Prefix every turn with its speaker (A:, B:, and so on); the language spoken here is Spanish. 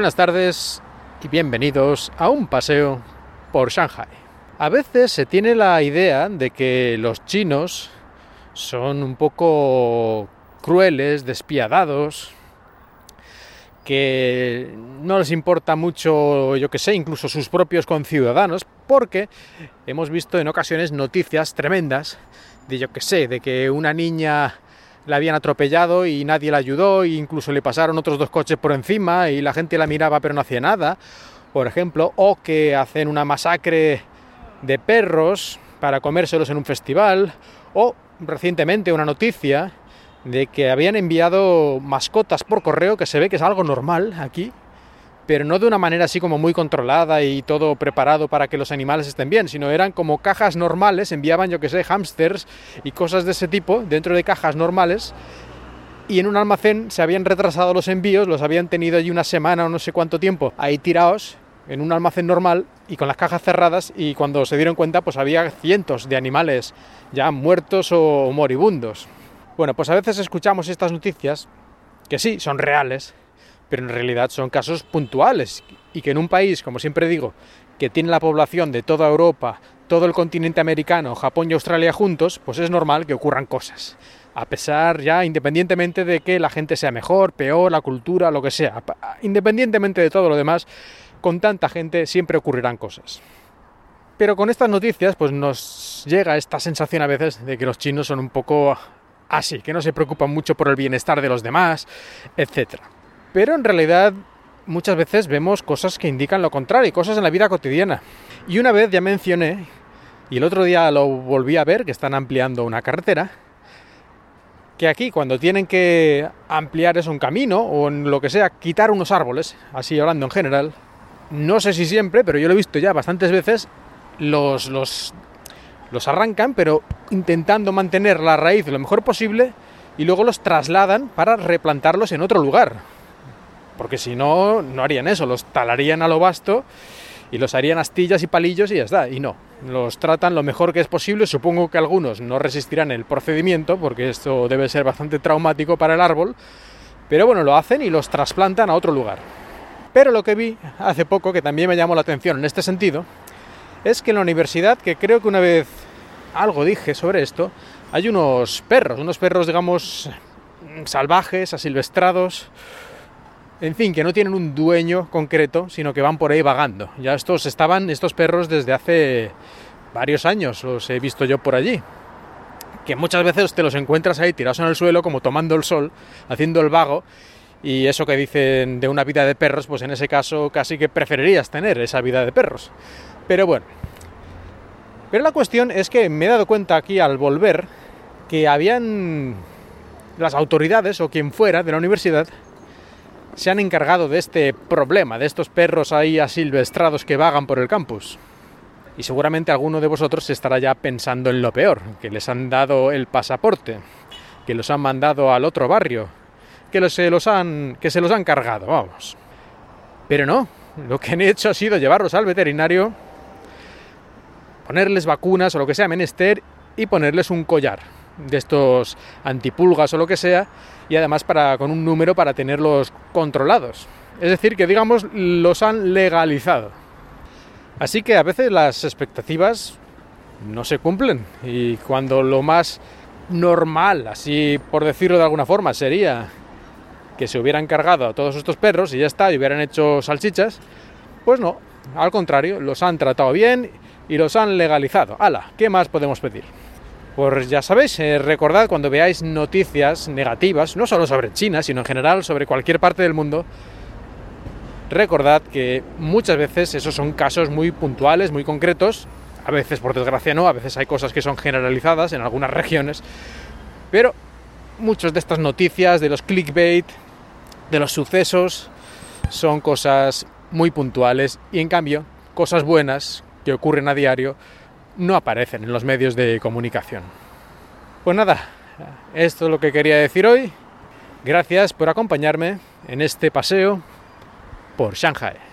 A: Buenas tardes y bienvenidos a un paseo por Shanghai. A veces se tiene la idea de que los chinos son un poco crueles, despiadados, que no les importa mucho, yo que sé, incluso sus propios conciudadanos, porque hemos visto en ocasiones noticias tremendas de, yo que sé, de que una niña la habían atropellado y nadie la ayudó, e incluso le pasaron otros dos coches por encima y la gente la miraba pero no hacía nada, por ejemplo, o que hacen una masacre de perros para comérselos en un festival, o recientemente una noticia de que habían enviado mascotas por correo, que se ve que es algo normal aquí, pero no de una manera así como muy controlada y todo preparado para que los animales estén bien, sino eran como cajas normales, enviaban yo que sé, hámsters y cosas de ese tipo dentro de cajas normales y en un almacén se habían retrasado los envíos, los habían tenido allí una semana o no sé cuánto tiempo ahí tirados en un almacén normal y con las cajas cerradas y cuando se dieron cuenta pues había cientos de animales ya muertos o moribundos. Bueno, pues a veces escuchamos estas noticias que sí, son reales, pero en realidad son casos puntuales y que en un país, como siempre digo, que tiene la población de toda Europa, todo el continente americano, Japón y Australia juntos, pues es normal que ocurran cosas. A pesar ya, independientemente de que la gente sea mejor, peor, la cultura, lo que sea, independientemente de todo lo demás, con tanta gente siempre ocurrirán cosas. Pero con estas noticias, pues nos llega esta sensación a veces de que los chinos son un poco así, que no se preocupan mucho por el bienestar de los demás, etcétera. Pero en realidad muchas veces vemos cosas que indican lo contrario, cosas en la vida cotidiana. Y una vez ya mencioné, y el otro día lo volví a ver, que están ampliando una carretera, que aquí cuando tienen que ampliar es un camino o en lo que sea, quitar unos árboles, así hablando en general, no sé si siempre, pero yo lo he visto ya bastantes veces, los, los, los arrancan, pero intentando mantener la raíz lo mejor posible y luego los trasladan para replantarlos en otro lugar porque si no, no harían eso, los talarían a lo vasto y los harían astillas y palillos y ya está, y no, los tratan lo mejor que es posible, supongo que algunos no resistirán el procedimiento, porque esto debe ser bastante traumático para el árbol, pero bueno, lo hacen y los trasplantan a otro lugar. Pero lo que vi hace poco, que también me llamó la atención en este sentido, es que en la universidad, que creo que una vez algo dije sobre esto, hay unos perros, unos perros, digamos, salvajes, asilvestrados, en fin, que no tienen un dueño concreto, sino que van por ahí vagando. Ya estos estaban, estos perros desde hace varios años, los he visto yo por allí. Que muchas veces te los encuentras ahí tirados en el suelo, como tomando el sol, haciendo el vago, y eso que dicen de una vida de perros, pues en ese caso casi que preferirías tener esa vida de perros. Pero bueno. Pero la cuestión es que me he dado cuenta aquí al volver que habían las autoridades o quien fuera de la universidad se han encargado de este problema, de estos perros ahí asilvestrados que vagan por el campus. Y seguramente alguno de vosotros estará ya pensando en lo peor, que les han dado el pasaporte, que los han mandado al otro barrio, que, se los han, que se los han cargado, vamos. Pero no, lo que han hecho ha sido llevarlos al veterinario, ponerles vacunas o lo que sea menester y ponerles un collar de estos antipulgas o lo que sea, y además para, con un número para tenerlos controlados. Es decir, que digamos los han legalizado. Así que a veces las expectativas no se cumplen y cuando lo más normal, así por decirlo de alguna forma, sería que se hubieran cargado a todos estos perros y ya está, y hubieran hecho salchichas, pues no, al contrario, los han tratado bien y los han legalizado. ¡Hala! ¿Qué más podemos pedir? Pues ya sabéis, eh, recordad cuando veáis noticias negativas, no solo sobre China, sino en general sobre cualquier parte del mundo, recordad que muchas veces esos son casos muy puntuales, muy concretos, a veces por desgracia no, a veces hay cosas que son generalizadas en algunas regiones, pero muchas de estas noticias, de los clickbait, de los sucesos, son cosas muy puntuales y en cambio cosas buenas que ocurren a diario no aparecen en los medios de comunicación. Pues nada, esto es lo que quería decir hoy. Gracias por acompañarme en este paseo por Shanghai.